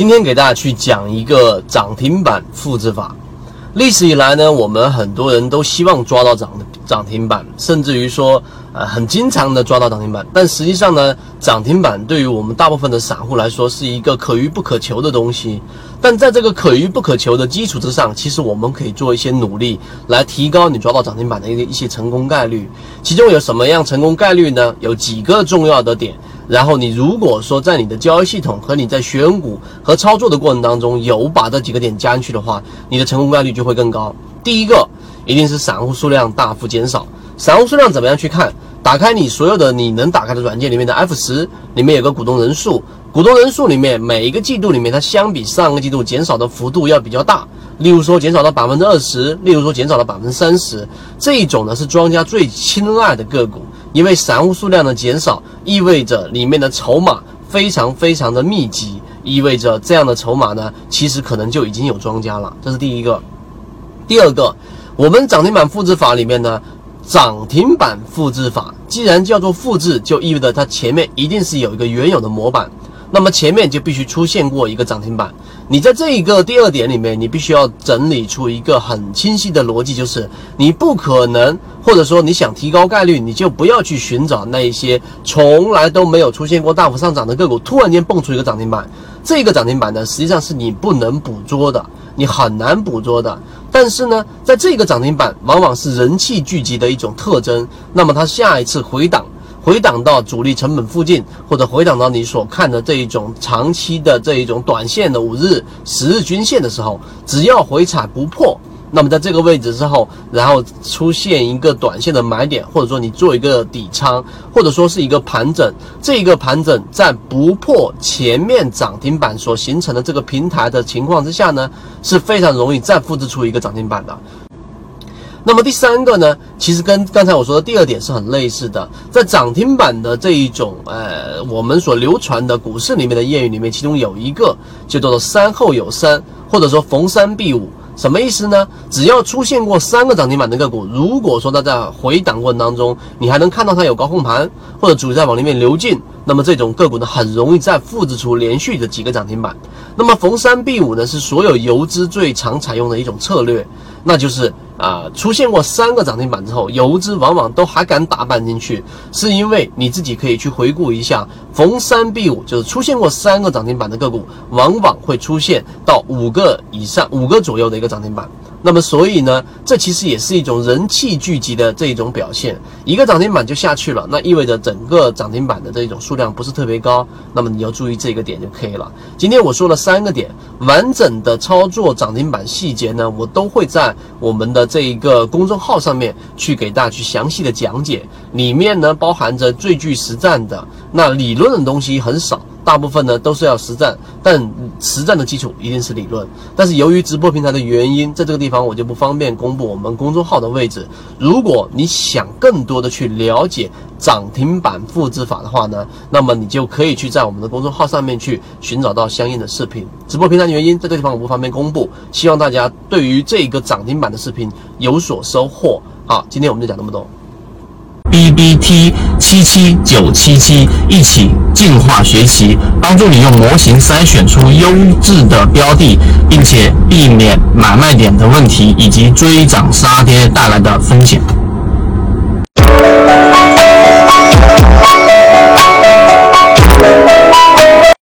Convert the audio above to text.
今天给大家去讲一个涨停板复制法。历史以来呢，我们很多人都希望抓到涨涨停板，甚至于说，呃，很经常的抓到涨停板。但实际上呢，涨停板对于我们大部分的散户来说是一个可遇不可求的东西。但在这个可遇不可求的基础之上，其实我们可以做一些努力来提高你抓到涨停板的一个一些成功概率。其中有什么样成功概率呢？有几个重要的点。然后你如果说在你的交易系统和你在选股和操作的过程当中有把这几个点加进去的话，你的成功概率就会更高。第一个一定是散户数量大幅减少。散户数量怎么样去看？打开你所有的你能打开的软件里面的 F 十，里面有个股东人数，股东人数里面每一个季度里面它相比上个季度减少的幅度要比较大。例如说减少到百分之二十，例如说减少了百分之三十，这一种呢是庄家最青睐的个股。因为散户数量的减少，意味着里面的筹码非常非常的密集，意味着这样的筹码呢，其实可能就已经有庄家了。这是第一个。第二个，我们涨停板复制法里面呢，涨停板复制法既然叫做复制，就意味着它前面一定是有一个原有的模板。那么前面就必须出现过一个涨停板。你在这一个第二点里面，你必须要整理出一个很清晰的逻辑，就是你不可能，或者说你想提高概率，你就不要去寻找那一些从来都没有出现过大幅上涨的个股，突然间蹦出一个涨停板。这个涨停板呢，实际上是你不能捕捉的，你很难捕捉的。但是呢，在这个涨停板往往是人气聚集的一种特征，那么它下一次回档。回档到主力成本附近，或者回档到你所看的这一种长期的这一种短线的五日、十日均线的时候，只要回踩不破，那么在这个位置之后，然后出现一个短线的买点，或者说你做一个底仓，或者说是一个盘整，这一个盘整在不破前面涨停板所形成的这个平台的情况之下呢，是非常容易再复制出一个涨停板的。那么第三个呢，其实跟刚才我说的第二点是很类似的，在涨停板的这一种呃，我们所流传的股市里面的谚语里面，其中有一个就叫做“三后有三”，或者说“逢三必五”。什么意思呢？只要出现过三个涨停板的个股，如果说它在回档过程当中，你还能看到它有高控盘或者主力在往里面流进，那么这种个股呢，很容易再复制出连续的几个涨停板。那么逢三必五呢，是所有游资最常采用的一种策略，那就是啊，出现过三个涨停板之后，游资往往都还敢打板进去，是因为你自己可以去回顾一下，逢三必五，就是出现过三个涨停板的个股，往往会出现到五个以上、五个左右的一个涨停板。那么，所以呢，这其实也是一种人气聚集的这一种表现。一个涨停板就下去了，那意味着整个涨停板的这种数量不是特别高。那么你要注意这个点就可以了。今天我说了三个点，完整的操作涨停板细节呢，我都会在我们的这一个公众号上面去给大家去详细的讲解。里面呢，包含着最具实战的，那理论的东西很少。大部分呢都是要实战，但实战的基础一定是理论。但是由于直播平台的原因，在这个地方我就不方便公布我们公众号的位置。如果你想更多的去了解涨停板复制法的话呢，那么你就可以去在我们的公众号上面去寻找到相应的视频。直播平台的原因，在这个地方我不方便公布。希望大家对于这个涨停板的视频有所收获。好，今天我们就讲这么多。B B T 七七九七七，一起进化学习，帮助你用模型筛选出优质的标的，并且避免买卖点的问题以及追涨杀跌带来的风险。